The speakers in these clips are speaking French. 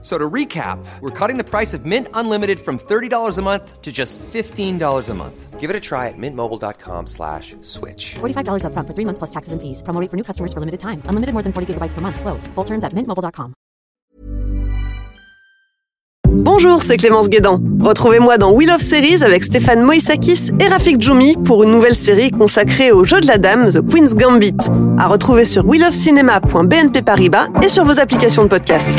So to recap, we're cutting the price of Mint Unlimited from $30 a month to just $15 a month. Give it a try at mintmobile.com slash switch. $45 upfront for three months plus taxes and fees. Promo rate for new customers for limited time. Unlimited more than 40 gigabytes per month. Slows. Full terms at mintmobile.com. Bonjour, c'est Clémence Guédan. Retrouvez-moi dans Wheel of Series avec Stéphane Moïsakis et Rafik Djoumi pour une nouvelle série consacrée au jeu de la dame, The Queen's Gambit. À retrouver sur wheelofcinema.bnp Paribas et sur vos applications de podcast.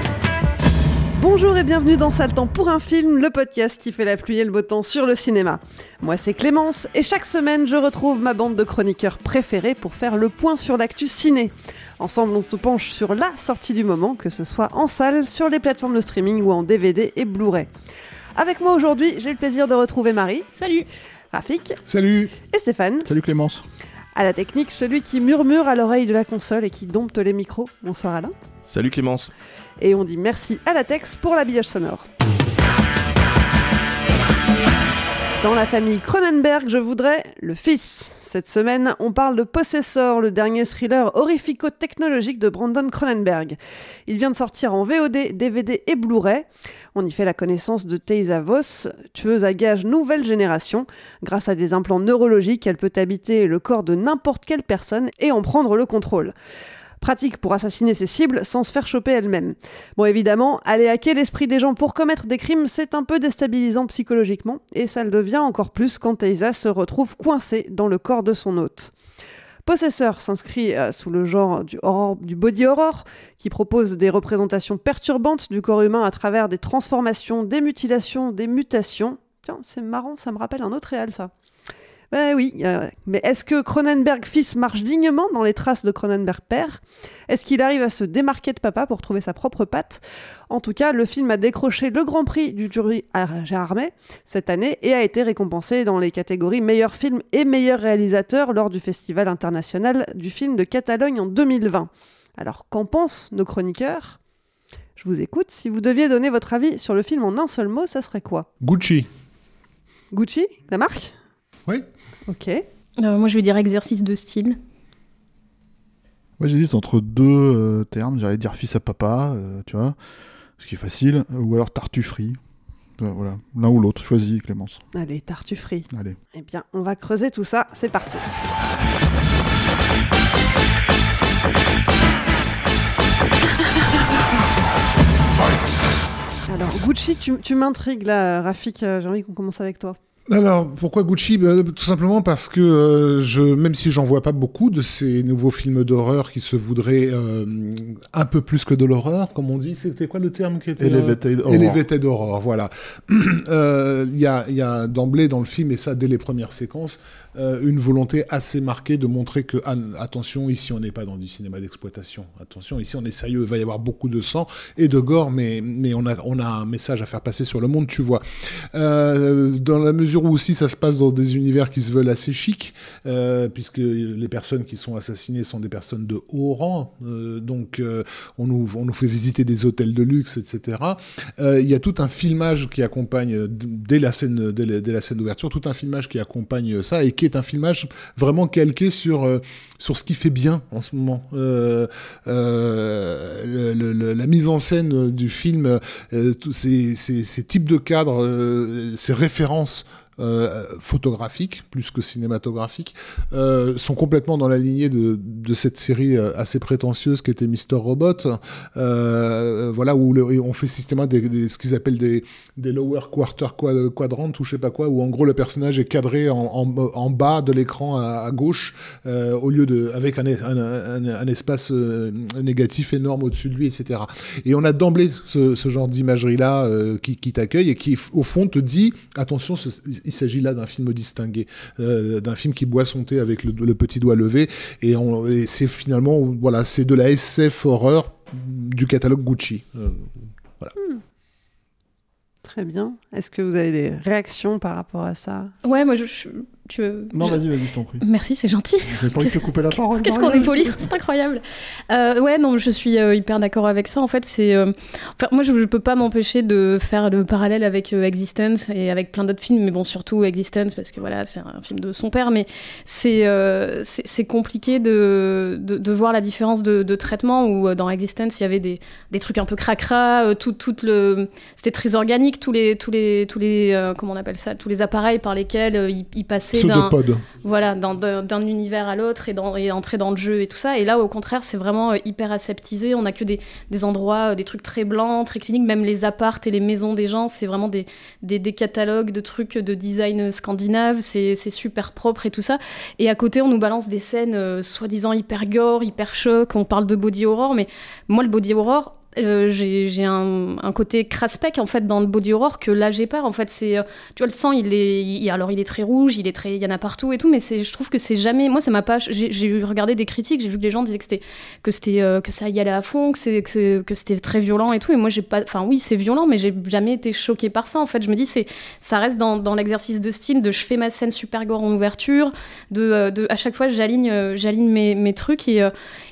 Bonjour et bienvenue dans Sale Temps pour un film, le podcast qui fait la pluie et le beau temps sur le cinéma. Moi c'est Clémence et chaque semaine je retrouve ma bande de chroniqueurs préférés pour faire le point sur l'actu ciné. Ensemble on se penche sur la sortie du moment, que ce soit en salle, sur les plateformes de streaming ou en DVD et Blu-ray. Avec moi aujourd'hui j'ai le plaisir de retrouver Marie. Salut Rafik. Salut Et Stéphane. Salut Clémence À la technique, celui qui murmure à l'oreille de la console et qui dompte les micros. Bonsoir Alain. Salut Clémence Et on dit merci à la Tex pour l'habillage sonore. Dans la famille Cronenberg, je voudrais le fils. Cette semaine, on parle de Possessor, le dernier thriller horrifico-technologique de Brandon Cronenberg. Il vient de sortir en VOD, DVD et Blu-ray. On y fait la connaissance de Teysa Voss, tueuse à gages nouvelle génération. Grâce à des implants neurologiques, elle peut habiter le corps de n'importe quelle personne et en prendre le contrôle. Pratique pour assassiner ses cibles sans se faire choper elle-même. Bon, évidemment, aller hacker l'esprit des gens pour commettre des crimes, c'est un peu déstabilisant psychologiquement, et ça le devient encore plus quand Teysa se retrouve coincée dans le corps de son hôte. Possesseur s'inscrit euh, sous le genre du, horror- du body horror, qui propose des représentations perturbantes du corps humain à travers des transformations, des mutilations, des mutations. Tiens, c'est marrant, ça me rappelle un autre réel, ça. Ben oui, euh, mais est-ce que Cronenberg fils marche dignement dans les traces de Cronenberg père? Est-ce qu'il arrive à se démarquer de papa pour trouver sa propre patte? En tout cas, le film a décroché le Grand Prix du jury à Gérard May cette année et a été récompensé dans les catégories meilleur film et meilleur réalisateur lors du Festival international du film de Catalogne en 2020. Alors, qu'en pensent nos chroniqueurs? Je vous écoute. Si vous deviez donner votre avis sur le film en un seul mot, ça serait quoi? Gucci. Gucci? La marque? Oui Ok. Euh, Moi, je vais dire exercice de style. Moi j'hésite entre deux euh, termes, j'allais dire fils à papa, euh, tu vois, ce qui est facile, ou alors tartufferie. Euh, voilà, l'un ou l'autre, choisis Clémence. Allez, tartufferie. Allez. Eh bien, on va creuser tout ça. C'est parti. Alors, Gucci, tu, tu m'intrigues là, Rafik. J'ai envie qu'on commence avec toi. Alors, pourquoi Gucci? Ben, Tout simplement parce que euh, je, même si j'en vois pas beaucoup de ces nouveaux films d'horreur qui se voudraient euh, un peu plus que de l'horreur, comme on dit, c'était quoi le terme qui était Elevated euh, horror. Elevated horror, voilà. Euh, Il y, a, il y a d'emblée dans le film, et ça dès les premières séquences, euh, une volonté assez marquée de montrer que, ah, attention, ici on n'est pas dans du cinéma d'exploitation. Attention, ici on est sérieux, il va y avoir beaucoup de sang et de gore, mais, mais on, a, on a un message à faire passer sur le monde, tu vois. Euh, dans la mesure où aussi ça se passe dans des univers qui se veulent assez chics, euh, puisque les personnes qui sont assassinées sont des personnes de haut rang, donc on, nous, on nous fait visiter des hôtels de luxe, etc. Il y a tout un filmage qui accompagne, dès la scène, dès la scène d'ouverture, tout un filmage qui accompagne ça et qui est un filmage vraiment calqué sur, euh, sur ce qui fait bien en ce moment. Euh, euh, la mise en scène du film, tous ces, types de cadres, ces références euh, photographiques plus que cinématographiques, euh, sont complètement dans la lignée de, cette série euh, assez prétentieuse qui était Mister Robot, voilà où on fait systématiquement ce qu'ils appellent des, lower quarter quad- quadrant ou je sais pas quoi, où en gros le personnage est cadré en, bas de l'écran à, gauche au lieu de avec un, espace négatif énorme au-dessus de lui, etc. Et on a d'emblée ce, genre d'imagerie-là euh, qui, qui t'accueille et qui, au fond, te dit attention, ce- il s'agit là d'un film distingué, euh, d'un film qui boit son thé avec le, le petit doigt levé. Et, c'est finalement, voilà, c'est de la SF horreur du catalogue Gucci. Euh, voilà. Très bien. Est-ce que vous avez des réactions par rapport à ça? Ouais, moi je. je- tu veux- Non, je- vas-y, vas-y, je t'en prie. Merci, c'est gentil. J'ai pas envie de te couper la parole. Qu'est-ce qu'on est poli, c'est incroyable. Euh, ouais, non, je suis euh, hyper d'accord avec ça. En fait, c'est. euh, Enfin, moi, je, je peux pas m'empêcher de faire le parallèle avec Existence et avec plein d'autres films, mais bon, surtout Existence parce que voilà, c'est un film de son père, mais c'est c'est compliqué de, de, de voir la différence de, de traitement où dans Existence il y avait des, des trucs un peu cracra, tout, tout le c'était très organique, tous les tous les tous les comment on appelle ça, tous les appareils par lesquels il, il passait d'un Pseudopode. voilà, d'un- d'un d'un univers à l'autre et, entrer dans le jeu et tout ça. Et là, au contraire, c'est vraiment euh, hyper aseptisé. On a que des, des endroits, euh, des trucs très blancs, très cliniques. Même les appartes et les maisons des gens, c'est vraiment des, des, des catalogues de trucs de design scandinave. C'est c'est super propre et tout ça. Et à côté, on nous balance des scènes euh, soi-disant hyper gore, hyper choc. On parle de body horror, mais moi, le body horror, euh, j'ai un, un côté craspec en fait dans le body horror que là j'ai pas en fait c'est euh, tu vois le sang il est alors il est très rouge il est très il y en a partout et tout mais je trouve que c'est jamais moi ça m'a pas j'ai regardé des critiques j'ai vu que les gens disaient que c'était que euh, que ça y allait à fond que c'était très violent et tout et moi j'ai pas enfin oui c'est violent mais j'ai jamais été choquée par ça en fait. Je me dis c'est ça reste dans, dans l'exercice de style de je fais ma scène super gore en ouverture de, euh, à chaque fois j'aligne j'aligne mes, mes trucs et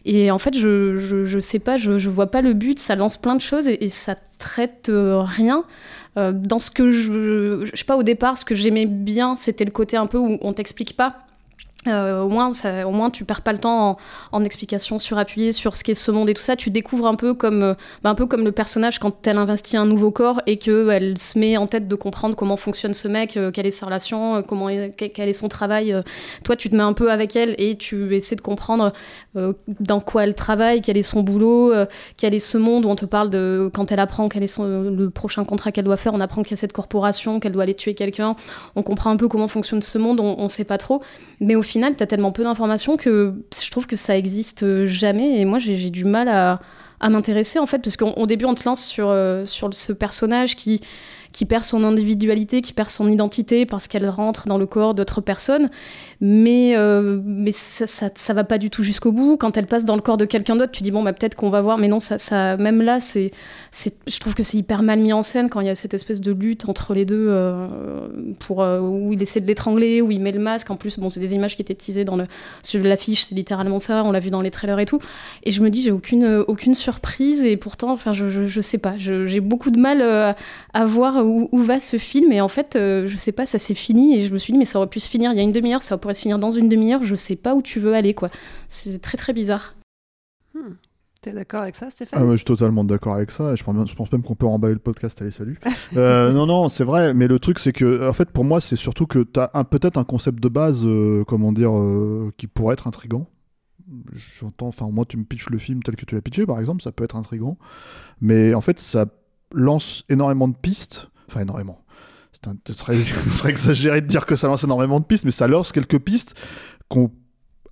et en fait, je, je, je sais pas, je, je vois pas le but, ça lance plein de choses et, ça traite euh, rien. Euh, dans ce que je. Je sais pas, au départ, ce que j'aimais bien, c'était le côté un peu où on t'explique pas. Euh, au, moins, ça, au moins, tu perds pas le temps en, en explications surappuyées sur ce qu'est ce monde et tout ça. Tu découvres un peu comme, euh, bah, un peu comme le personnage quand elle investit un nouveau corps et qu'elle se met en tête de comprendre comment fonctionne ce mec, euh, quelle est sa relation, euh, comment quel est son travail. Toi, tu te mets un peu avec elle et tu essaies de comprendre dans quoi elle travaille, quel est son boulot, quel est ce monde où on te parle de quand elle apprend quel est son, le prochain contrat qu'elle doit faire, on apprend qu'il y a cette corporation, qu'elle doit aller tuer quelqu'un, on comprend un peu comment fonctionne ce monde, on, on sait pas trop, mais final, t'as tellement peu d'informations que je trouve que ça existe euh, jamais. Et moi j'ai du mal à, m'intéresser en fait parce qu'au au début on te lance sur, euh, sur ce personnage qui qui perd son individualité, qui perd son identité parce qu'elle rentre dans le corps d'autres personnes. Mais, euh, mais ça, ça, va pas du tout jusqu'au bout. Quand elle passe dans le corps de quelqu'un d'autre, tu dis bon, bah, peut-être qu'on va voir. Mais non, ça, ça, même là, c'est, c'est, je trouve que c'est hyper mal mis en scène quand il y a cette espèce de lutte entre les deux euh, pour, euh, où il essaie de l'étrangler, où il met le masque. En plus, bon, c'est des images qui étaient teasées dans le, sur l'affiche, c'est littéralement ça. On l'a vu dans les trailers et tout. Et je me dis, j'ai aucune, aucune surprise. Et pourtant, enfin, je, je, je sais pas. Je- j'ai beaucoup de mal à voir où, où va ce film. Et en fait, euh, je sais pas, ça s'est fini. Et je me suis dit, mais ça aurait pu se finir il y a une demi-heure, ça pourrait se finir dans une demi-heure. Je sais pas où tu veux aller, quoi. C'est très très bizarre. T'es d'accord avec ça, Stéphane Ah je suis totalement d'accord avec ça. et Je pense, même- je pense même qu'on peut remballer le podcast. Allez, salut. Euh, non, non, c'est vrai. Mais le truc, c'est que, en fait, pour moi, c'est surtout que tu as peut-être un concept de base, euh, comment dire, euh, qui pourrait être intrigant. J'entends, enfin, moi, tu me pitches le film tel que tu l'as pitché, par exemple, ça peut être intrigant. Mais en fait, ça lance énormément de pistes. Enfin, énormément. C'est un- serait, ce serait exagéré de dire que ça lance énormément de pistes, mais ça lance quelques pistes qu'on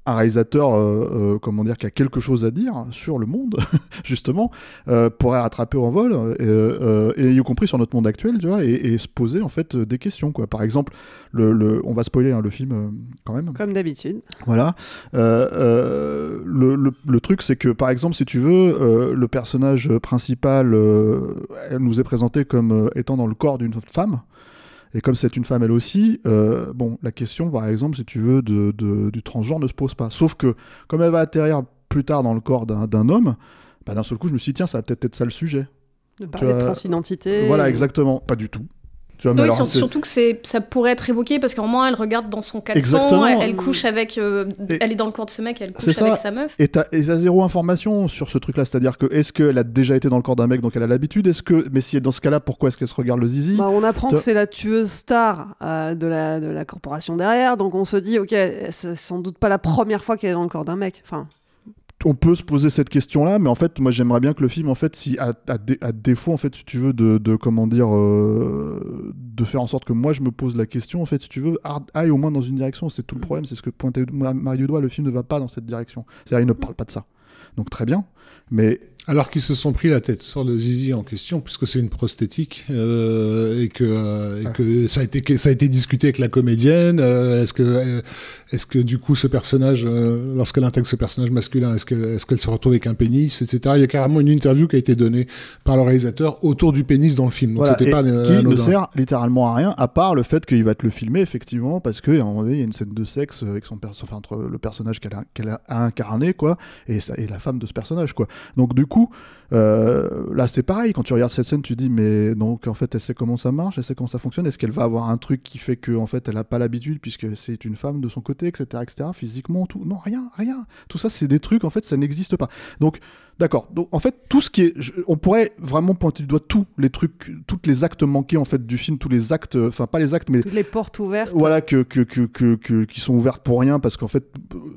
un réalisateur, euh, euh, comment dire, qui a quelque chose à dire sur le monde, justement, euh, pourrait rattraper en vol, et y compris sur notre monde actuel, tu vois, et, et se poser en fait des questions, quoi. Par exemple, le, le- on va spoiler hein, le film quand même. Comme d'habitude. Voilà. Le, le- le truc, c'est que, par exemple, si tu veux, le personnage principal elle nous est présenté comme étant dans le corps d'une femme. Et comme c'est une femme elle aussi, euh, bon, la question, par exemple, si tu veux, de, de- du transgenre ne se pose pas. Sauf que, comme elle va atterrir plus tard dans le corps d'un homme, bah, d'un seul coup, je me suis dit, tiens, ça va peut-être être ça le sujet. De parler de transidentité. Voilà, exactement. Pas du tout. Tu vois, mais Oui, alors, surtout que c'est, ça pourrait être évoqué parce qu'à un moment elle regarde dans son caleçon, Exactement. elle, elle couche avec, euh, Et- elle est dans le corps de ce mec, elle couche ça. avec sa meuf. Et t'as zéro information sur ce truc-là, c'est-à-dire que est-ce qu'elle a déjà été dans le corps d'un mec, donc elle a l'habitude? Est-ce que, mais si dans ce cas-là, pourquoi est-ce qu'elle se regarde le zizi? Bah, on apprend que c'est la tueuse star euh, de, la, de la corporation derrière, donc on se dit, ok, c'est sans doute pas la première fois qu'elle est dans le corps d'un mec. Enfin, on peut se poser cette question-là, mais en fait, moi, j'aimerais bien que le film, en fait, si à, à dé- à défaut, en fait, si tu veux, de, de comment dire, euh, de faire en sorte que moi je me pose la question, en fait, si tu veux, aille au moins dans une direction. C'est tout le problème, c'est ce que pointait Ma- Marie du doigt. Le film ne va pas dans cette direction. C'est-à-dire, il ne parle pas de ça. Donc très bien, mais Alors qu'ils se sont pris la tête sur le zizi en question, puisque c'est une prosthétique, euh, et que, euh, et que ça, a été, ça a été discuté avec la comédienne. euh, est-ce que, euh, est-ce que du coup ce personnage, euh, lorsqu'elle intègre ce personnage masculin, est-ce qu'elle est qu'elle se retrouve avec un pénis, etc. Il y a carrément une interview qui a été donnée par le réalisateur autour du pénis dans le film. Donc Voilà, c'était pas euh, qui ne sert littéralement à rien, à part le fait qu'il va te le filmer effectivement, parce qu'à un moment donné, il y a une scène de sexe avec son perso- enfin, entre le personnage qu'elle a, qu'elle a incarné, quoi, et, ça, et la femme de ce personnage, quoi. Donc du coup, euh, là c'est pareil, quand tu regardes cette scène, tu dis, mais donc en fait, elle sait comment ça marche, elle sait comment ça fonctionne, est-ce qu'elle va avoir un truc qui fait que en fait, elle n'a pas l'habitude, puisque c'est une femme de son côté, etc., etc., physiquement, tout, non, rien, rien. Tout ça, c'est des trucs, en fait, ça n'existe pas. Donc, D'accord. Donc en fait, tout ce qui est, je- on pourrait vraiment pointer du doigt tous les trucs, tous les actes manqués en fait du film, tous les actes, enfin pas les actes, mais toutes les portes ouvertes. voilà que, que, que, que, que- qui sont ouvertes pour rien parce qu'en fait,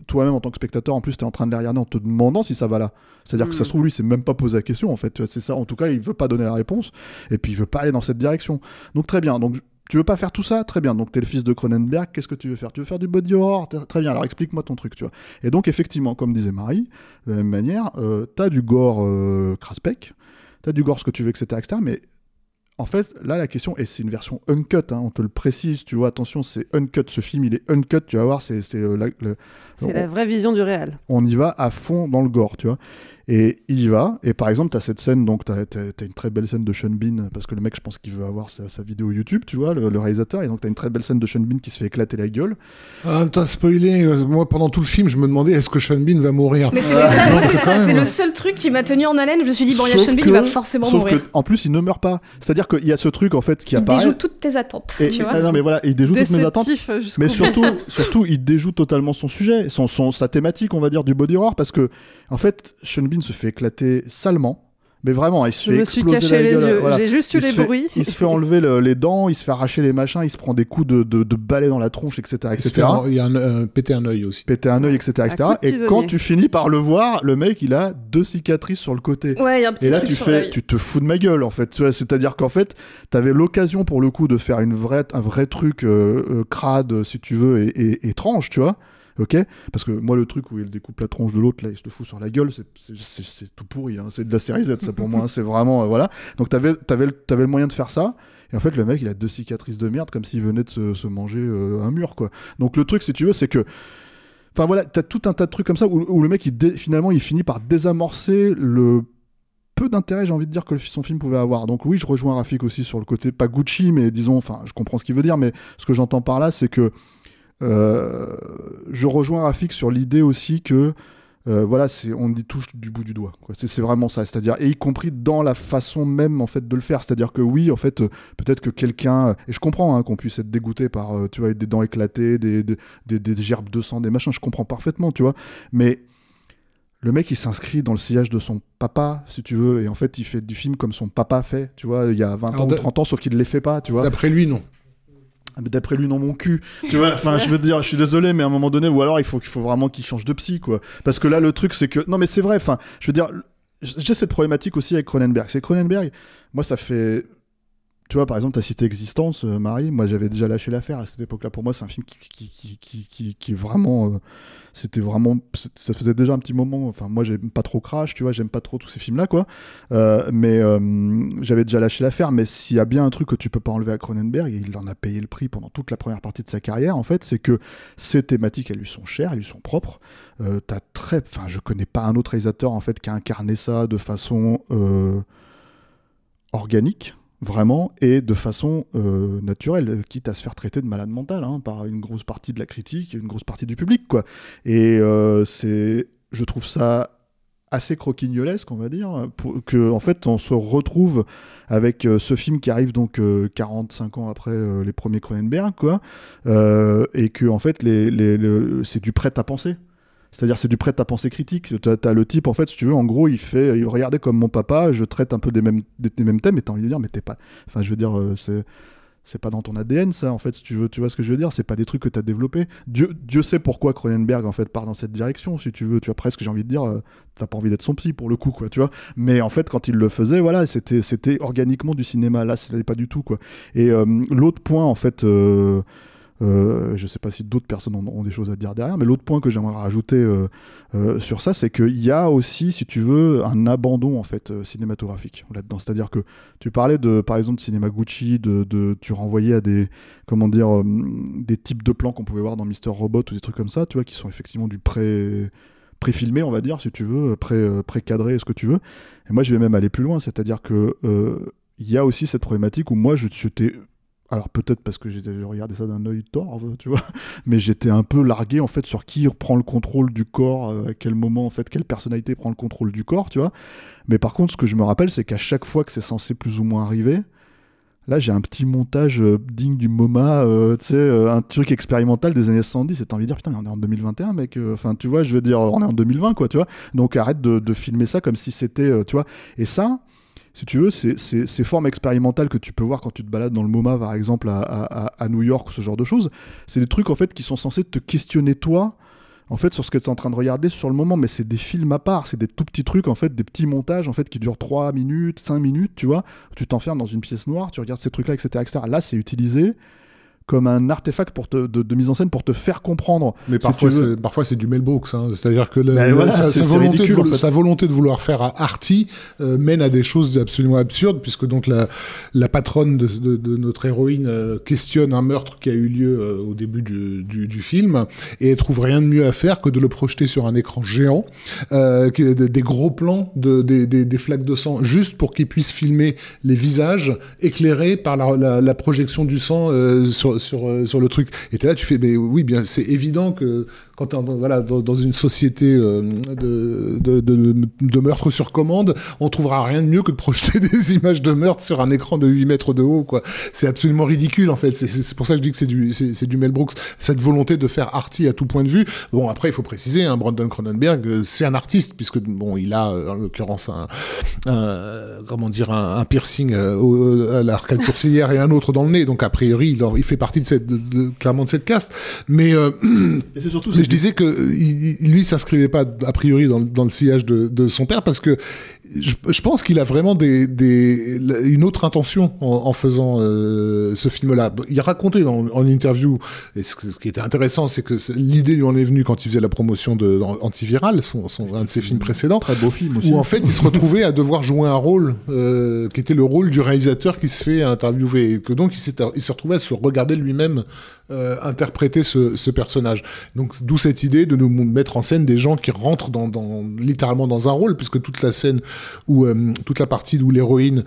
toi-même en tant que spectateur, en plus, tu es en train de les regarder en te demandant si ça va là. C'est-à-dire que ça Mm. se trouve, lui, c'est même pas posé la question en fait. C'est ça. En tout cas, il veut pas donner la réponse et puis il veut pas aller dans cette direction. Donc très bien. Donc tu veux pas faire tout ça Très bien. Donc t'es le fils de Cronenberg. Qu'est-ce que tu veux faire? Tu veux faire du body horror? Très- bien. Alors explique-moi ton truc, tu vois. Et donc effectivement, comme disait Marie, de la même manière, euh, t'as du gore euh, craspec, t'as du gore ce que tu veux, etc., etc. Mais en fait, là, la question, et c'est une version uncut, hein, on te le précise, tu vois, attention, c'est uncut, ce film, il est uncut, tu vas voir, c'est c'est, euh, la- la vraie vision du réel. on y va à fond dans le gore, tu vois. Et il y va, et par exemple, tu as cette scène, donc tu as, une très belle scène de Sean Bean, parce que le mec, je pense qu'il veut avoir sa, sa vidéo YouTube, tu vois, le, le réalisateur, et donc tu as une très belle scène de Sean Bean qui se fait éclater la gueule. Ah, t'as spoilé. euh, Moi, pendant tout le film, je me demandais est-ce que Sean Bean va mourir? Mais c'était ça, moi, Donc, c'est ça, c'est le seul truc qui m'a tenu en haleine. Je me suis dit, bon, il y a Sean Bean, que- il va forcément sauf mourir. que, en plus, il ne meurt pas. C'est-à-dire qu'il y a ce truc, en fait, qui Il apparaît. déjoue toutes tes attentes, Et- tu vois. ah non, mais voilà, il déjoue toutes mes attentes. Euh, Mais surtout, surtout, il déjoue totalement son sujet, son, son, sa thématique, on va dire, du body horror, parce que, en fait, Sean Bean se fait éclater salement. Mais vraiment, il se Je fait me suis exploser caché la les gueule, yeux. voilà. J'ai juste eu Il se les fait- bruits. Il se fait enlever le- les dents, il se fait arracher les machins, il se prend des coups de, de, de balai dans la tronche, etc. Il se etc. fait un- il y a un, euh, péter un œil aussi. Péter un œil, etc. etc. Et tisonnier. quand tu finis par le voir, le mec, il a deux cicatrices sur le côté. Ouais, il y a un petit Et là, truc tu sur fais, tu te fous de ma gueule, en fait. C'est-à-dire qu'en fait, t'avais l'occasion pour le coup de faire une vraie, un vrai truc euh, euh, crade, si tu veux, et, et- étrange, tu vois. Ok Parce que moi, le truc où il découpe la tronche de l'autre, là, il se le fout sur la gueule, c'est- tout pourri. hein. C'est de la série Z, ça pour moi. hein. C'est vraiment. euh, voilà. Donc, t'avais avais, le moyen de faire ça. Et en fait, le mec, il a deux cicatrices de merde, comme s'il venait de se, se manger euh, un mur, quoi. Donc, le truc, si tu veux, c'est que. Enfin voilà, t'as tout un tas de trucs comme ça où, où le mec, il dé- finalement, il finit par désamorcer le peu d'intérêt, j'ai envie de dire, que son film pouvait avoir. Donc oui, je rejoins Rafik aussi sur le côté, pas Gucci, mais disons, enfin, je comprends ce qu'il veut dire, mais ce que j'entends par là, c'est que je rejoins Rafik sur l'idée aussi que euh, voilà, c'est on y touche du bout du doigt. C'est vraiment ça. C'est-à-dire, et y compris dans la façon même en fait de le faire. C'est-à-dire que oui, en fait, euh, peut-être que quelqu'un et je comprends hein, qu'on puisse être dégoûté par, euh, tu vois, des dents éclatées, des, des, des, des gerbes de sang, des machins. Je comprends parfaitement, tu vois. Mais le mec, il s'inscrit dans le sillage de son papa, si tu veux, et en fait, il fait du film comme son papa fait, tu vois, il y a 20 Alors, ans, de- 30 ans, sauf qu'il ne les fait pas, tu vois. D'après lui, non. Ah, D'après lui, dans mon cul. Tu vois, enfin, je veux dire, je suis désolé, mais à un moment donné, ou alors il faut qu'il faut vraiment qu'il change de psy, quoi. Parce que là, le truc, c'est que, non, mais c'est vrai, enfin, je veux dire, j'ai cette problématique aussi avec Cronenberg. C'est Cronenberg, moi, ça fait. Tu vois, par exemple, ta cité Existence, euh, Marie, moi j'avais déjà lâché l'affaire à cette époque-là. Pour moi, c'est un film qui, qui, qui, qui, est vraiment. euh, c'était vraiment. Ça faisait déjà un petit moment. Enfin, moi, j'aime pas trop Crash, tu vois, j'aime pas trop tous ces films-là, quoi. Euh, mais j'avais déjà lâché l'affaire. Mais s'il y a bien un truc que tu peux pas enlever à Cronenberg, et il en a payé le prix pendant toute la première partie de sa carrière, en fait, c'est que ces thématiques, elles lui sont chères, elles lui sont propres. T'as très. Enfin, je connais pas un autre réalisateur, en fait, qui a incarné ça de façon. organique, vraiment, et de façon euh, naturelle, quitte à se faire traiter de malade mental hein, par une grosse partie de la critique, une grosse partie du public, quoi. Et euh, c'est, je trouve ça assez croquignolesque, on va dire, pour que en fait on se retrouve avec euh, ce film qui arrive donc 45 ans après les premiers Cronenberg, quoi, et que en fait c'est du prêt à penser. C'est-à-dire, c'est du prêt à penser critique. Tu as, le type, en fait, si tu veux, en gros, il fait, il regardait comme mon papa, je traite un peu des mêmes, des, mêmes thèmes, et t'as envie de dire, mais t'es pas. Enfin, je veux dire, c'est c'est pas dans ton ADN ça en fait si tu veux tu vois ce que je veux dire c'est pas des trucs que tu as développé Dieu, Dieu sait pourquoi Cronenberg en fait part dans cette direction si tu veux tu vois presque j'ai envie de dire euh, t'as pas envie d'être son psy pour le coup quoi tu vois mais en fait quand il le faisait voilà c'était organiquement du cinéma là n'est pas du tout quoi et euh, l'autre point en fait euh, euh, je ne sais pas si d'autres personnes ont, des choses à dire derrière, mais l'autre point que j'aimerais rajouter euh, euh, sur ça, c'est qu'il y a aussi, si tu veux, un abandon en fait cinématographique là-dedans. C'est-à-dire que tu parlais de, par exemple, de cinéma Gucci, de, tu renvoyais à des, comment dire, des types de plans qu'on pouvait voir dans Mister Robot ou des trucs comme ça, tu vois, qui sont effectivement du pré préfilmé, on va dire, si tu veux, pré, pré-cadré, ce que tu veux. Et moi, je vais même aller plus loin, c'est-à-dire que il y a aussi cette problématique où moi, je, j'étais alors peut-être parce que j'ai regardé ça d'un œil torve, tu vois, mais j'étais un peu largué en fait sur qui reprend le contrôle du corps, euh, à quel moment en fait, quelle personnalité prend le contrôle du corps, tu vois. Mais par contre, ce que je me rappelle, c'est qu'à chaque fois que c'est censé plus ou moins arriver, là j'ai un petit montage euh, digne du MoMA, euh, tu sais, un truc expérimental des années 70, et t'as envie de dire putain, mais on est en 2021, mec, enfin tu vois, je veux dire, on est en 2020, quoi, tu vois. Donc arrête de, de filmer ça comme si c'était, tu vois. Et ça, si tu veux, ces formes expérimentales que tu peux voir quand tu te balades dans le MoMA, par exemple, à, New York, ce genre de choses, c'est des trucs en fait qui sont censés te questionner toi, en fait, sur ce que tu es en train de regarder sur le moment, mais c'est des films à part, c'est des tout petits trucs, en fait, des petits montages, en fait, qui durent 3 minutes, 5 minutes, tu vois. Tu t'enfermes dans une pièce noire, tu regardes ces trucs-là, etc., etc. Là, c'est utilisé comme un artefact pour te, de, mise en scène pour te faire comprendre. Mais parfois, c'est, parfois c'est du Mel Brooks. Hein. C'est-à-dire que ben sa, volonté de, sa, volonté de, vouloir faire à Artie euh, mène à des choses absolument absurdes, puisque donc la, la patronne de, de notre héroïne euh, questionne un meurtre qui a eu lieu euh, au début du, du, du, film, et elle trouve rien de mieux à faire que de le projeter sur un écran géant, des, des, gros plans, de, des, des, flaques de sang, juste pour qu'ils puissent filmer les visages éclairés par la projection du sang sur sur, euh, sur le truc. Et là, tu fais, mais oui, bien, c'est évident que quand voilà, dans, une société euh, de, de, de, de, meurtre sur commande, on trouvera rien de mieux que de projeter des images de meurtre sur un écran de 8 mètres de haut, quoi. C'est absolument ridicule, en fait. C'est pour ça que je dis que c'est du, c'est du Mel Brooks. Cette volonté de faire arty à tout point de vue. Bon, après, il faut préciser, hein, Brandon Cronenberg, euh, c'est un artiste, puisque, bon, il a, en l'occurrence, un, comment dire, un, piercing à l'arcade sourcilière et un autre dans le nez. Donc, a priori, il, il fait partie de cette, de, clairement de cette caste. Mais, euh, surtout, disais que il, lui s'inscrivait pas a priori dans, le sillage de, son père parce que je, pense qu'il a vraiment des, des, une autre intention en, faisant euh, ce film-là. Il racontait dans, en interview, et ce, qui était intéressant, c'est que l'idée lui en est venue quand il faisait la promotion de Antiviral, son, son, un de ses films précédents. Très beau film aussi. Où en fait, il se retrouvait à devoir jouer un rôle euh, qui était le rôle du réalisateur qui se fait interviewer. Et que donc, il s'est retrouvé à se regarder lui-même euh, interpréter ce, ce, personnage. Donc d'où cette idée de nous mettre en scène des gens qui rentrent dans, dans littéralement dans un rôle, puisque toute la scène où euh, toute la partie où l'héroïne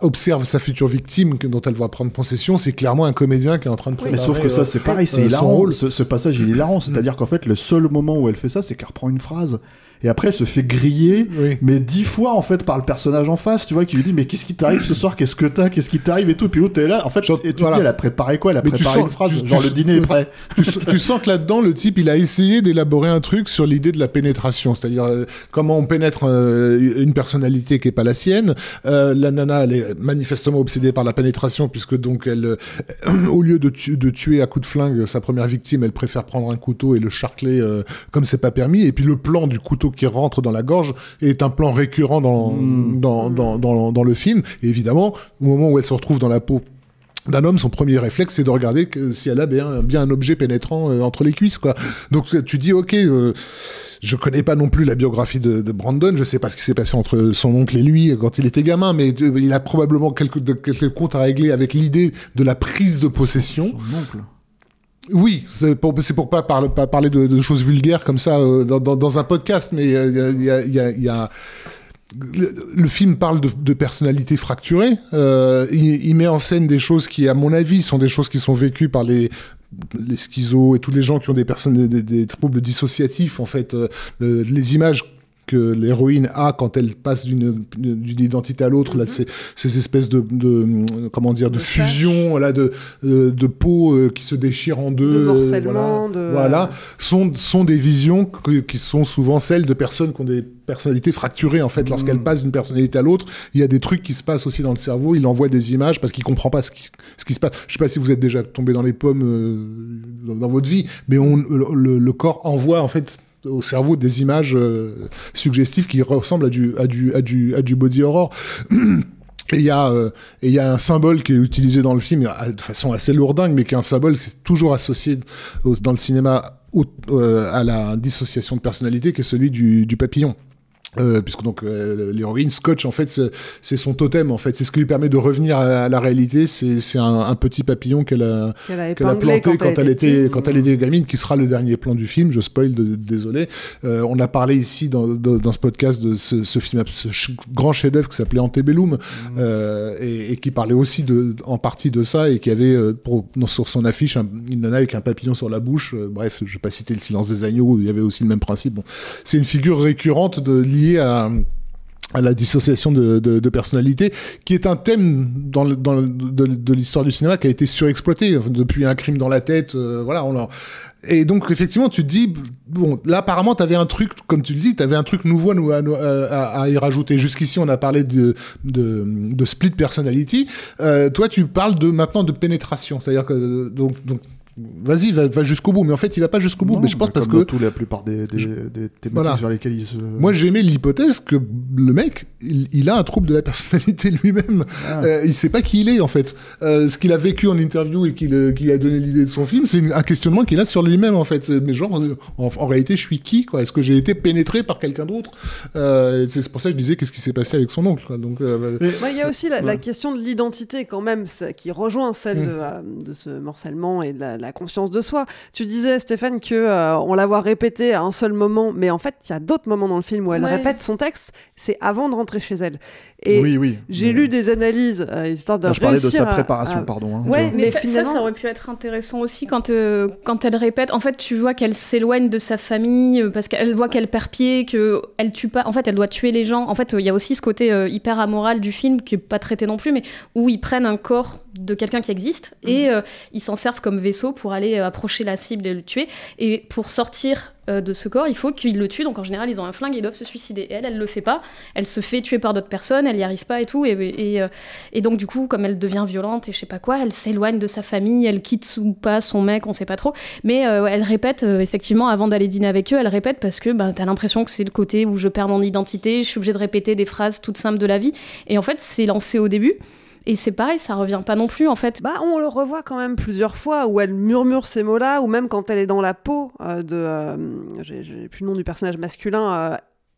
observe sa future victime dont elle va prendre possession, c'est clairement un comédien qui est en train de préparer. Mais sauf que ça, c'est pareil, c'est euh, hilarant. Ce, ce, passage, il est hilarant. C'est-à-dire qu'en fait, le seul moment où elle fait ça, c'est qu'elle reprend une phrase et après elle se fait griller mais dix fois en fait par le personnage en face tu vois qui lui dit mais qu'est-ce qui t'arrive ce soir? Qu'est-ce que t'as? Qu'est-ce qui t'arrive et tout? Et puis l'autre t'es là. En fait et tu dis elle a préparé quoi? Elle a préparé une phrase genre le dîner est prêt. Tu, sens que là-dedans le type il a essayé d'élaborer un truc sur l'idée de la pénétration. C'est-à-dire euh, comment on pénètre euh, une personnalité qui est pas la sienne. Euh, la nana elle est manifestement obsédée par la pénétration puisque donc elle au lieu de, de, tuer à coup de flingue sa première victime elle préfère prendre un couteau et le charcler comme c'est pas permis. Et puis le plan du couteau qui rentre dans la gorge est un plan récurrent dans, hmm. dans, dans, dans, dans, le film. Et évidemment, au moment où elle se retrouve dans la peau d'un homme, son premier réflexe, c'est de regarder que, si elle a bien, bien un objet pénétrant euh, entre les cuisses, quoi. Donc tu dis, ok, euh, je connais pas non plus la biographie de, de, Brandon, je sais pas ce qui s'est passé entre son oncle et lui quand il était gamin, mais euh, il a probablement quelques, quelques comptes à régler avec l'idée de la prise de possession. Son oncle oui, c'est pour, pour pas, parler, pas de, choses vulgaires comme ça euh, dans, un podcast, mais il y a, y a, le, film parle de, de personnalités fracturées. Euh, il, met en scène des choses qui, à mon avis, sont des choses qui sont vécues par les schizos et tous les gens qui ont des personnes des, troubles dissociatifs. En fait, euh, les images que l'héroïne a quand elle passe d'une identité à l'autre, là, ces, ces espèces de, de comment dire, de, fusion, là, de de, de peau euh, qui se déchire en deux, De euh, morcellement, voilà, voilà, sont sont des visions que- qui sont souvent celles de personnes qui ont des personnalités fracturées en fait. Lorsqu'elles passent d'une personnalité à l'autre, il y a des trucs qui se passent aussi dans le cerveau. Il envoie des images parce qu'il comprend pas ce qui, ce qui se passe. Je sais pas si vous êtes déjà tombé dans les pommes euh, dans, dans votre vie, mais on, le- le corps envoie en fait au cerveau des images euh, suggestives qui ressemblent à du à du à du à du body horror. Et il y a euh, y a un symbole qui est utilisé dans le film de façon assez lourdingue, mais qui est un symbole qui est toujours associé dans le cinéma euh, à la dissociation de personnalité, qui est celui du papillon. Euh, puisque donc euh, l'héroïne Scotch en fait c'est- son totem en fait. C'est ce qui lui permet de revenir à la, à la réalité. C'est un, un petit papillon qu'elle a Qu'elle a planté quand elle elle était quand elle était gamine qui sera le dernier plan du film. Je spoil de- désolé. Euh, on a parlé ici dans, dans, dans ce podcast de ce, ce film ce grand chef-d'œuvre qui s'appelait Antebellum euh, et, et qui parlait aussi de en partie de ça et qui avait euh, pour, sur son affiche un- une nana avec un papillon sur la bouche. Euh, bref je vais pas citer le silence des agneaux où il y avait aussi le même principe. Bon. c'est une figure récurrente de liée à la dissociation de, de, personnalité, qui est un thème dans, de, l'histoire du cinéma qui a été surexploité depuis un crime dans la tête. euh, voilà, on et donc effectivement, tu dis bon, là apparemment, tu avais un truc, comme tu le dis, tu avais un truc nouveau à, nous- à, à- y rajouter. Jusqu'ici, on a parlé de, de, split personality. Euh, toi, tu parles de maintenant de pénétration, c'est-à-dire que donc Vas-y, va, va jusqu'au bout. Mais en fait, il va pas jusqu'au bout. Non, mais je pense bah, parce comme que tous la plupart des, des, des thématiques Voilà. sur lesquelles il se. moi, j'aimais l'hypothèse que le mec, il, il a un trouble de la personnalité lui-même. Ah. Euh, il sait pas qui il est, en fait. Euh, ce qu'il a vécu en interview et qu'il euh, qui a donné l'idée de son film, c'est un questionnement qu'il a sur lui-même, en fait. Mais genre, en, en réalité, je suis qui, quoi? Est-ce que j'ai été pénétré par quelqu'un d'autre? Euh, C'est pour ça que je disais qu'est-ce qui s'est passé avec son oncle, quoi? Donc, euh, Ouais, Il y a aussi la, question de l'identité quand même, ça- qui rejoint celle Mm. de, euh, de ce morcellement et de la, la conscience de soi. Tu disais, Stéphane, que euh, on la voit répéter à un seul moment, mais en fait, il y a d'autres moments dans le film où elle Ouais. répète son texte. C'est avant de rentrer chez elle. Et Oui, oui. j'ai lu des analyses euh, histoire de Là, je parlais de sa à- préparation, à- pardon, hein. Ouais, Mais, mais, ça, ça, finalement. ça aurait pu être intéressant aussi quand, euh, quand elle répète. En fait, tu vois qu'elle s'éloigne de sa famille euh, parce qu'elle voit qu'elle perd pied, qu'elle tue pas. En fait, elle doit tuer les gens. En fait, il y a aussi ce côté euh, hyper amoral du film qui est pas traité non plus, mais où ils prennent un corps de quelqu'un qui existe et euh, ils s'en servent comme vaisseau pour aller approcher la cible et le tuer. Et pour sortir euh, de ce corps, il faut qu'ils le tuent. Donc en général, ils ont un flingue et ils doivent se suicider. Et elle, elle le fait pas. Elle se fait tuer par d'autres personnes. Elle y arrive pas et tout. Euh, et donc du coup, comme elle devient violente et je sais pas quoi, elle s'éloigne de sa famille. Elle quitte ou pas son mec, on sait pas trop. Mais euh, elle répète effectivement avant d'aller dîner avec eux, elle répète parce que bah, t'as l'impression que c'est le côté où je perds mon identité. Je suis obligée de répéter des phrases toutes simples de la vie. Et en fait, c'est lancé au début. Et c'est pareil, ça revient pas non plus en fait. Bah, on le revoit quand même plusieurs fois où elle murmure ces mots-là, ou même quand elle est dans la peau euh, de. euh, J'ai plus le nom du personnage masculin, euh,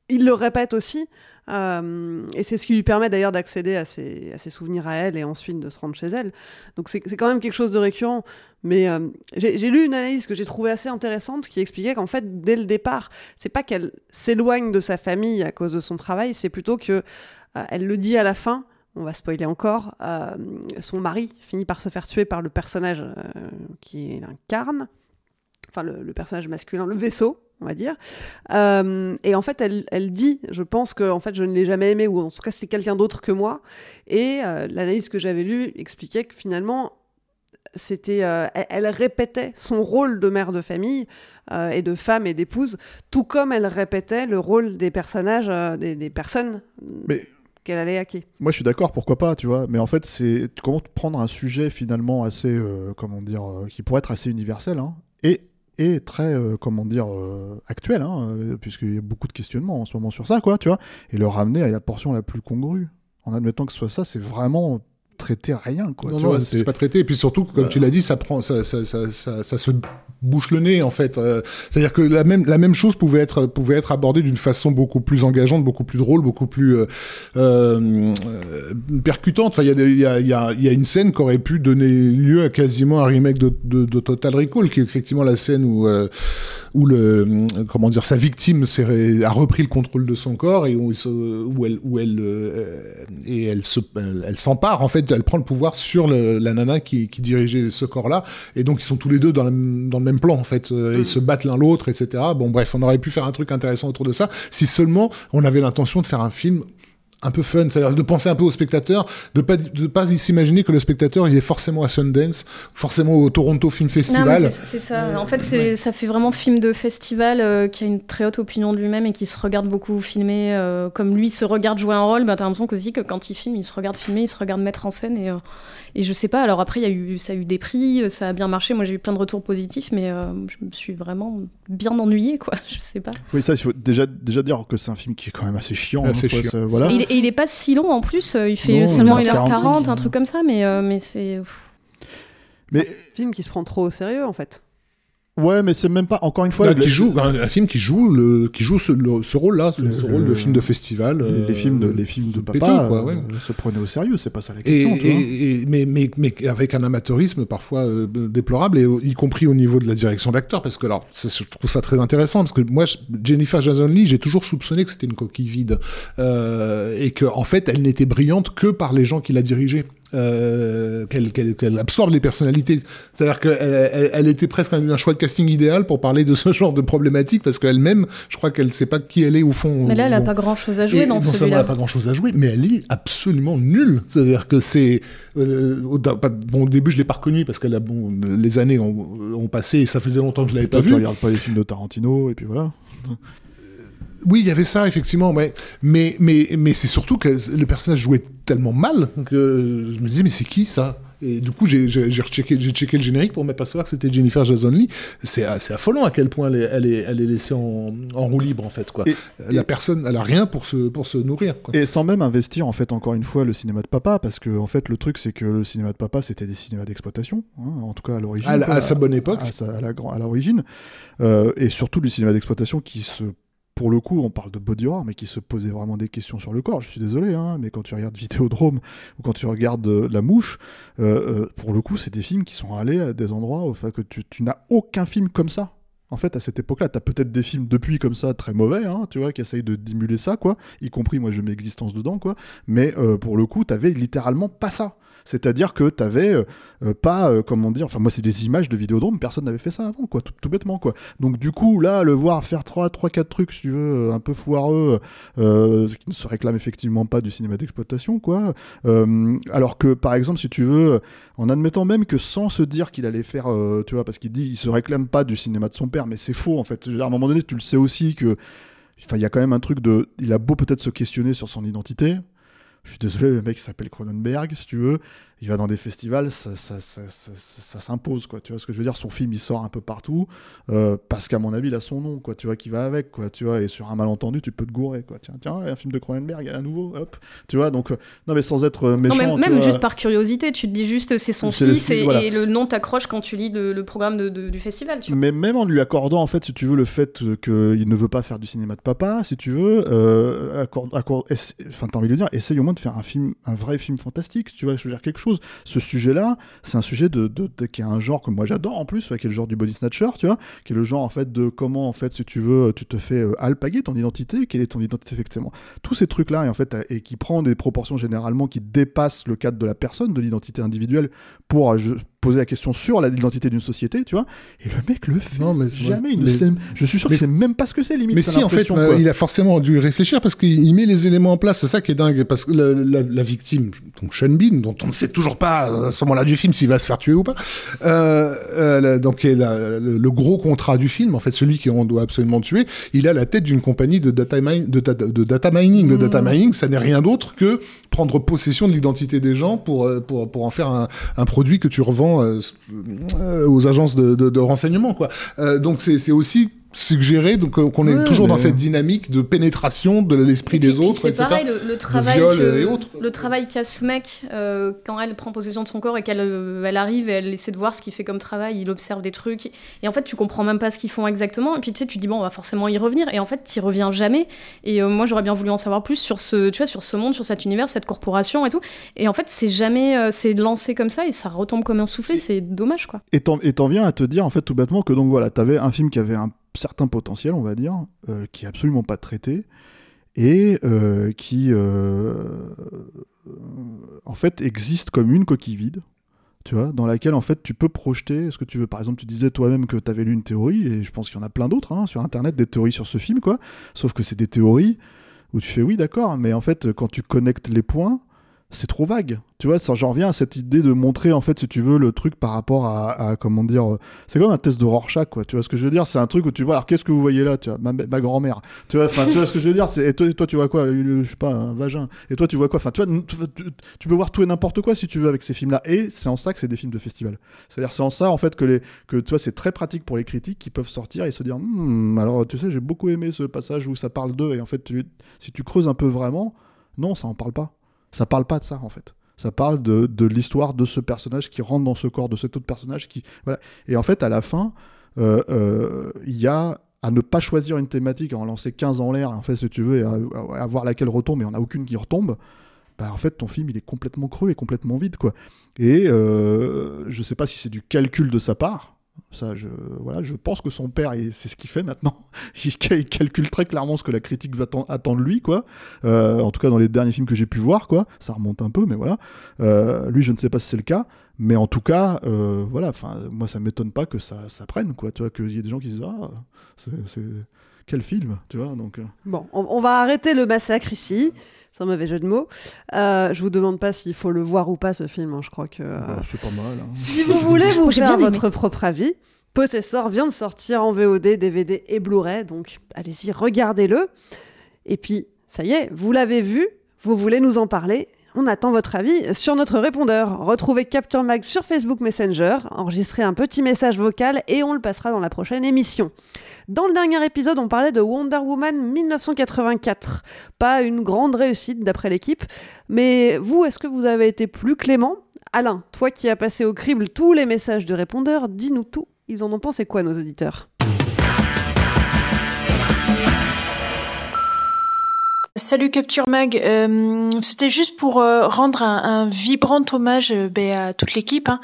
il le répète aussi. euh, et c'est ce qui lui permet d'ailleurs d'accéder à ses, souvenirs à elle et ensuite de se rendre chez elle. Donc c'est quand même quelque chose de récurrent. Mais j'ai lu une analyse que j'ai trouvée assez intéressante qui expliquait qu'en fait, dès le départ, c'est pas qu'elle s'éloigne de sa famille à cause de son travail, c'est plutôt que elle le dit à la fin on va spoiler encore, euh, son mari finit par se faire tuer par le personnage euh, qui incarne, enfin le, personnage masculin, le vaisseau, on va dire. Euh, et en fait, elle, elle dit, je pense que en fait, je ne l'ai jamais aimé, ou en tout cas, c'est quelqu'un d'autre que moi. Et l'analyse que j'avais lue expliquait que finalement, c'était, elle, répétait son rôle de mère de famille et de femme et d'épouse, tout comme elle répétait le rôle des personnages, des, des personnes Mais qu'elle allait hacker. Moi, je suis d'accord, pourquoi pas, tu vois. Mais en fait, c'est comment prendre un sujet finalement assez, euh, comment dire, euh, qui pourrait être assez universel, hein, et et très, euh, comment dire, euh, actuel, hein, euh, puisqu'il y a beaucoup de questionnements en ce moment sur ça, quoi, tu vois, et le ramener à la portion la plus congrue, en admettant que ce soit ça, c'est vraiment traiter rien, quoi. non, tu non, c'est pas traité. Et puis surtout, comme tu l'as dit, ça prend, ça, ça, ça, ça, ça se bouche le nez en fait. Euh, C'est-à-dire que la même, la même chose pouvait être, pouvait être abordée d'une façon beaucoup plus engageante, beaucoup plus drôle, beaucoup plus euh, euh, percutante. Il y a, il y, a, y, y a une scène qui aurait pu donner lieu à quasiment un remake de, de, Total Recall, qui est effectivement la scène où, euh, où le, comment dire, sa victime a repris le contrôle de son corps et où, elle, où elle, euh, et elle se, elle, s'empare en fait, elle prend le pouvoir sur la nana qui, dirigeait ce corps-là, et donc ils sont tous les deux dans le même même plan en fait. Euh, Ils se battent l'un l'autre, etc. Bon bref, on aurait pu faire un truc intéressant autour de ça si seulement on avait l'intention de faire un film un peu fun, c'est-à-dire de penser un peu au spectateur, de pas de pas s'imaginer que le spectateur il est forcément à Sundance, forcément au Toronto Film Non, mais Festival. c'est- ça. En fait, c'est- ça fait vraiment film de festival euh, qui a une très haute opinion de lui-même et qui se regarde beaucoup filmer. euh, comme lui se regarde jouer un rôle, bah, t'as l'impression que, aussi que quand il filme, il se regarde filmer, il se regarde mettre en scène. Et, euh, et je sais pas, alors après, il y a eu, ça a eu des prix, euh, ça a bien marché. Moi, j'ai eu plein de retours positifs, mais euh, je me suis vraiment bien ennuyée, quoi. Je sais pas. Oui, ça, il faut déjà, déjà dire que c'est un film qui est quand même assez chiant. Assez hein, quoi, chiant. c'est- Voilà. Et il est pas si long en plus, euh, il fait Non, seulement 1h45, 1h40, un truc comme ça, mais, euh, mais c'est. Mais Film qui se prend trop au sérieux en fait. Ouais, mais c'est même pas. Encore une fois, le- qui joue un, un film qui joue le qui joue ce, le- ce rôle-là, ce, Le- ce rôle de le- film de festival. les, euh, les films de, les films de papa péteux, quoi, ouais. euh, se prenaient au sérieux, c'est pas ça la question. et- et- mais, mais, mais avec un amateurisme parfois euh, déplorable, et y compris au niveau de la direction d'acteur, parce que alors, je trouve ça très intéressant, parce que moi, je- Jennifer Jason Leigh, j'ai toujours soupçonné que c'était une coquille vide, euh, et que en fait, elle n'était brillante que par les gens qui la dirigeaient. Euh, qu'elle qu'elle- qu'elle absorbe les personnalités. C'est-à-dire qu'elle elle, elle était presque un, un choix de casting idéal pour parler de ce genre de problématique, parce qu'elle-même, je crois qu'elle sait pas qui elle est au fond. Mais là, elle a Bon. pas grand chose à jouer Et dans non seulement elle celui-là. n'a pas grand chose à jouer, mais elle est absolument nulle. C'est-à-dire que c'est. euh, bon, au début, je l'ai pas reconnue parce que là, bon, les années ont, ont passé et ça faisait longtemps que je l'avais pas Toi, tu regardes pas les films de Tarantino, et puis voilà. Oui, il y avait ça, effectivement, mais, mais, mais, mais c'est surtout que le personnage jouait tellement mal que je me disais, mais c'est qui ça? Et du coup, j'ai checké le générique pour m'apercevoir que c'était Jennifer Jason Leigh. C'est c'est affolant à quel point elle est, elle est, elle est laissée en, en roue libre, en fait. Quoi. Et- la personne, elle a rien pour se, pour se nourrir. Quoi. Et sans même investir, en fait, encore une fois, le cinéma de papa, parce que, en fait, le truc, c'est que le cinéma de papa, c'était des cinémas d'exploitation, hein, en tout cas à l'origine. À à sa bonne époque. À, sa- à la grand- à l'origine. Euh, et surtout du cinéma d'exploitation qui se. Pour le coup, on parle de body horror, mais qui se posait vraiment des questions sur le corps. Je suis désolé, hein, mais quand tu regardes Vidéodrome ou quand tu regardes euh, La Mouche, euh, euh, pour le coup, c'est des films qui sont allés à des endroits enfin, que tu, tu n'as aucun film comme ça. En fait, à cette époque-là, t'as peut-être des films depuis comme ça très mauvais, hein, tu vois, qui essayent de dimuler ça, quoi. Y compris, moi, je mets existence dedans, quoi. Mais pour le coup, t'avais littéralement pas ça. C'est-à-dire que t'avais euh, euh, pas, euh, comment dire, enfin moi c'est des images de Vidéodrome, personne n'avait fait ça avant, quoi, tout, bêtement, quoi. Donc du coup, là, le voir faire 3, 3 4 trucs, si tu veux, euh, un peu foireux, euh, qui ne se réclame effectivement pas du cinéma d'exploitation, quoi. Alors que, par exemple, si tu veux, en admettant même que sans se dire qu'il allait faire, tu vois, parce qu'il dit, il se réclame pas du cinéma de son père, mais c'est faux, en fait. À un moment donné, tu le sais aussi que, enfin, il y a quand même un truc de, il a beau peut-être se questionner sur son identité, je suis désolé, le mec s'appelle Cronenberg, si tu veux. Il va dans des festivals, ça, ça, ça, ça, ça- ça s'impose, quoi. Tu vois ce que je veux dire? Son film, il sort un peu partout, euh, parce qu'à mon avis, il a son nom, quoi. Tu vois, qui va avec, quoi. Tu vois, et sur un malentendu, tu peux te gourer, quoi. Tiens, tiens, un film de Cronenberg, à nouveau, hop. Tu vois, donc, euh, non, mais sans être euh, méchant. Non, même, juste par curiosité, tu te dis juste c'est son le fils film, et, voilà. et le nom t'accroche quand tu lis le, le programme de- de- du festival. Tu vois. Mais même en lui accordant, en fait, si tu veux, le fait qu'il ne veut pas faire du cinéma de papa, si tu veux, euh, accorde, enfin, t'as envie de dire, essaye au moins de faire un film, un vrai film fantastique, tu vois, je veux dire quelque chose. Ce sujet-là, c'est un sujet de, qui est un genre que moi j'adore en plus, qui est le genre du body snatcher, tu vois, qui est le genre, en fait, de comment, en fait, si tu veux, tu te fais euh, alpaguer ton identité, quelle est ton identité, effectivement. Tous ces trucs-là, et en fait, et qui prend des proportions généralement qui dépassent le cadre de la personne, de l'identité individuelle, pour euh, poser la question sur l'identité d'une société, tu vois. Et le mec le fait Non, mais jamais. Il ne sait- je suis sûr qu'il sait même pas ce que c'est limite. Mais si, en fait, quoi. il a forcément dû réfléchir parce qu'il il met les éléments en place. C'est ça qui est dingue. Parce que la, la- la victime, donc Sean Bean, dont on ne sait toujours pas euh, à ce moment-là du film s'il va se faire tuer ou pas, euh, euh, donc la- le, le gros contrat du film, en fait, celui qu'on doit absolument tuer, il a la tête d'une compagnie de data, mine- de, data- de data mining. Le data mining, ça n'est rien d'autre que prendre possession de l'identité des gens pour, pour, pour en faire un, un produit que tu revends aux agences de, renseignement. Quoi. Euh, donc c'est aussi suggéré donc euh, qu'on est toujours dans cette dynamique de pénétration de l'esprit des puis autres, C'est pareil, le, le travail viol que- et autres. le travail qu'a ce mec euh, quand elle prend possession de son corps et qu'elle euh, elle arrive et elle essaie de voir ce qu'il fait comme travail, il observe des trucs et en fait tu comprends même pas ce qu'ils font exactement et puis tu sais tu dis bon on va forcément y revenir et en fait t'y reviens jamais et euh, moi j'aurais bien voulu en savoir plus sur ce tu vois sur ce monde, sur cet univers, cette corporation et tout et en fait c'est jamais euh, c'est lancé comme ça et ça retombe comme un soufflé, c'est dommage quoi. Et t'en et t'en viens à te dire, en fait, tout bêtement, que donc voilà, t'avais un film qui avait un certain potentiel, on va dire, euh, qui est absolument pas traité, et euh, qui, euh, en fait, existe comme une coquille vide. tu vois, dans laquelle en fait tu peux projeter ce que tu veux. Par exemple, tu disais toi-même que tu avais lu une théorie, et je pense qu'il y en a plein d'autres hein, sur Internet, des théories sur ce film, quoi. Sauf que c'est des théories où tu fais oui, d'accord, mais en fait, quand tu connectes les points, c'est trop vague. Tu vois, j'en reviens à cette idée de montrer, en fait, si tu veux, le truc par rapport à, comment dire, euh, c'est comme un test de Rorschach, quoi. Tu vois ce que je veux dire? C'est un truc où tu vois, alors qu'est-ce que vous voyez là Tu ma, grand-mère. Tu vois, tu vois ce que je veux dire? Et toi, toi, tu vois quoi? Je sais pas, un vagin. Et toi, tu vois quoi? Enfin, tu tu, peux voir tout et n'importe quoi si tu veux avec ces films-là. Et c'est en ça que c'est des films de festival. C'est-à-dire, c'est en ça, en fait, que tu vois, c'est très pratique pour les critiques qui peuvent sortir et se dire, hmm, alors, tu sais, j'ai beaucoup aimé ce passage où ça parle d'eux. Et en fait, si tu creuses un peu vraiment, non, ça en parle pas. Ça parle pas de ça, en fait. Ça parle de, de l'histoire de ce personnage qui rentre dans ce corps de cet autre personnage. Qui, voilà. Et en fait, à la fin, euh, euh, il y a à ne pas choisir une thématique, à en lancer 15 en l'air, en fait, si tu veux, et à, voir laquelle retombe, n'y en a aucune qui retombe, bah, en fait, ton film, il est complètement creux et complètement vide, quoi. Et euh, je sais pas si c'est du calcul de sa part, ça, je, voilà, je pense que son père, c'est ce qu'il fait maintenant. Il, calcule très clairement ce que la critique va attendre de lui, quoi. Euh, en tout cas, dans les derniers films que j'ai pu voir, quoi. Ça remonte un peu, mais voilà. Euh, lui, je ne sais pas si c'est le cas, mais en tout cas, euh, voilà. Moi, ça m'étonne pas que ça, ça prenne, quoi. Tu vois, qu'il y ait des gens qui disent ah, c'est quel film, tu vois. Donc. Bon, on, on va arrêter le massacre ici. C'est un mauvais jeu de mots. Euh, je vous demande pas s'il faut le voir ou pas ce film. Hein. Je crois que. Bah, c'est pas mal. Hein. Si vous voulez vous faire votre propre avis, Possessor vient de sortir en VOD, DVD et Blu-ray. Donc allez-y, regardez-le. Et puis, ça y est, vous l'avez vu. Vous voulez nous en parler on attend votre avis sur notre répondeur. Retrouvez Capture Mag sur Facebook Messenger, enregistrez un petit message vocal et on le passera dans la prochaine émission. Dans le dernier épisode, on parlait de Wonder Woman 1984. Pas une grande réussite d'après l'équipe, mais vous, est-ce que vous avez été plus clément? Alain, toi qui as passé au crible tous les messages de répondeurs, dis-nous tout. Ils en ont pensé quoi, nos auditeurs? Salut Capture Mag, euh, c'était juste pour euh, rendre un, vibrant hommage euh, ben, à toute l'équipe hein,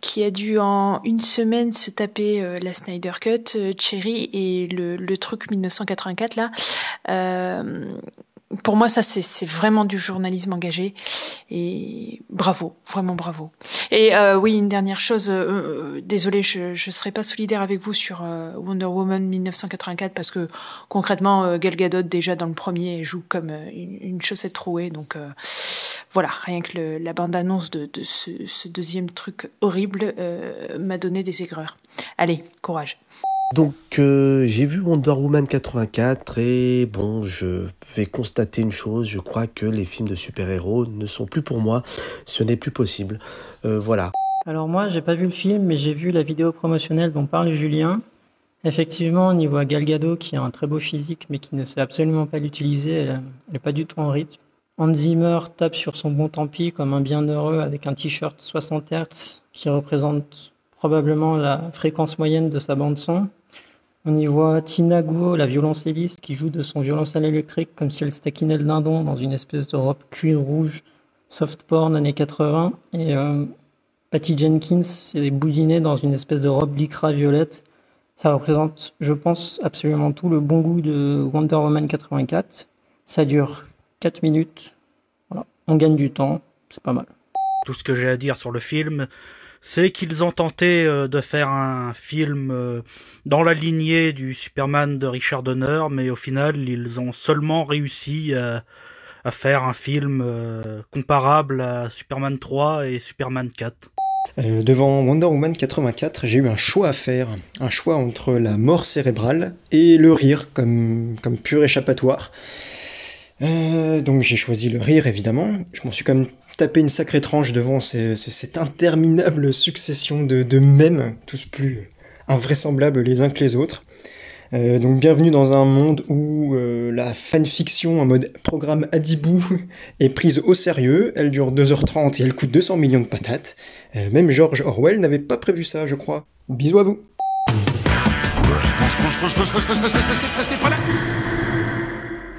qui a dû en une semaine se taper la Snyder Cut, Cherry et le, le, truc 1984 là pour moi, ça, c'est vraiment du journalisme engagé. Et bravo, vraiment bravo. Et euh, oui, une dernière chose. Euh, euh désolé, je ne serai pas solidaire avec vous sur euh, Wonder Woman 1984 parce que concrètement, euh, Gal Gadot déjà dans le premier joue comme une, chaussette trouée. Donc voilà, rien que la bande-annonce de, de ce, ce, deuxième truc horrible m'a donné des aigreurs. Allez, courage. Donc euh, j'ai vu Wonder Woman 84 et bon, je vais constater une chose, je crois que les films de super-héros ne sont plus pour moi, ce n'est plus possible. Euh, voilà. Alors moi, j'ai pas vu le film, mais j'ai vu la vidéo promotionnelle dont parle Julien. Effectivement, on y voit Gal Gadot qui a un très beau physique, mais qui ne sait absolument pas l'utiliser, elle n'est pas du tout en rythme. Hans Zimmer tape sur son bon tant comme un bienheureux avec un t-shirt 60 Hz qui représente probablement la fréquence moyenne de sa bande son. On y voit Tina Guo, la violoncelliste, qui joue de son violoncelle électrique comme si elle staquinait le dindon dans une espèce de robe cuir rouge, soft porn années 80. Et euh, Patty Jenkins est boudinée dans une espèce de robe lycra violette. Ça représente, je pense, absolument tout le bon goût de Wonder Woman 84. Ça dure 4 minutes. Voilà. On gagne du temps, c'est pas mal. Tout ce que j'ai à dire sur le film, c'est qu'ils ont tenté euh, de faire un film euh, dans la lignée du Superman de Richard Donner, mais au final, ils ont seulement réussi à, faire un film euh, comparable à Superman 3 et Superman 4. devant Wonder Woman 84, j'ai eu un choix à faire, un choix entre la mort cérébrale et le rire comme pur échappatoire. Donc j'ai choisi le rire évidemment. Je m'en suis quand même taper une sacrée tranche devant cette interminable succession de, de mèmes, tous plus invraisemblables les uns que les autres. Euh, donc bienvenue dans un monde où euh, la fanfiction en mode programme Adibou est prise au sérieux, elle dure 2h30 et elle coûte 200 millions de patates. Euh, même George Orwell n'avait pas prévu ça, je crois. Bisous à vous.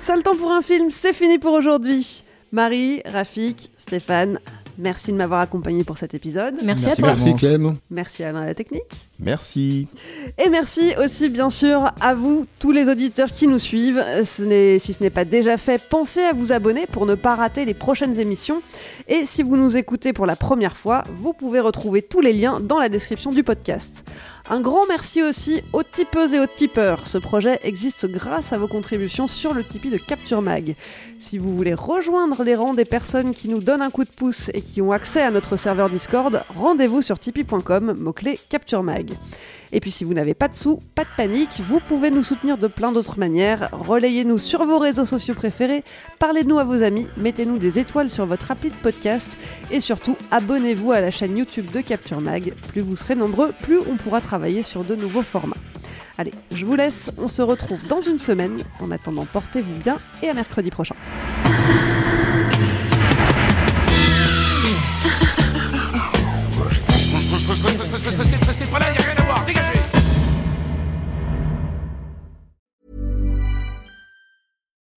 Sale temps pour un film, c'est fini pour aujourd'hui. Marie, Rafik, Stéphane, merci de m'avoir accompagné pour cet épisode. Merci, à toi. Merci Clem. Merci Alain à la technique. Merci. Et merci aussi bien sûr à vous, tous les auditeurs qui nous suivent. Si ce n'est pas déjà fait, pensez à vous abonner pour ne pas rater les prochaines émissions. Et si vous nous écoutez pour la première fois, vous pouvez retrouver tous les liens dans la description du podcast. Un grand merci aussi aux tipeuses et aux tipeurs. Ce projet existe grâce à vos contributions sur le Tipeee de Capture Mag. Si vous voulez rejoindre les rangs des personnes qui nous donnent un coup de pouce et qui ont accès à notre serveur Discord, rendez-vous sur tipeee.com, mot-clé Capture Mag. Et puis si vous n'avez pas de sous, pas de panique, vous pouvez nous soutenir de plein d'autres manières. Relayez-nous sur vos réseaux sociaux préférés, parlez-nous à vos amis, mettez-nous des étoiles sur votre appli de podcast et surtout abonnez-vous à la chaîne YouTube de Capture Mag. Plus vous serez nombreux, plus on pourra travailler sur de nouveaux formats. Allez, je vous laisse, on se retrouve dans une semaine. En attendant, portez-vous bien et à mercredi prochain.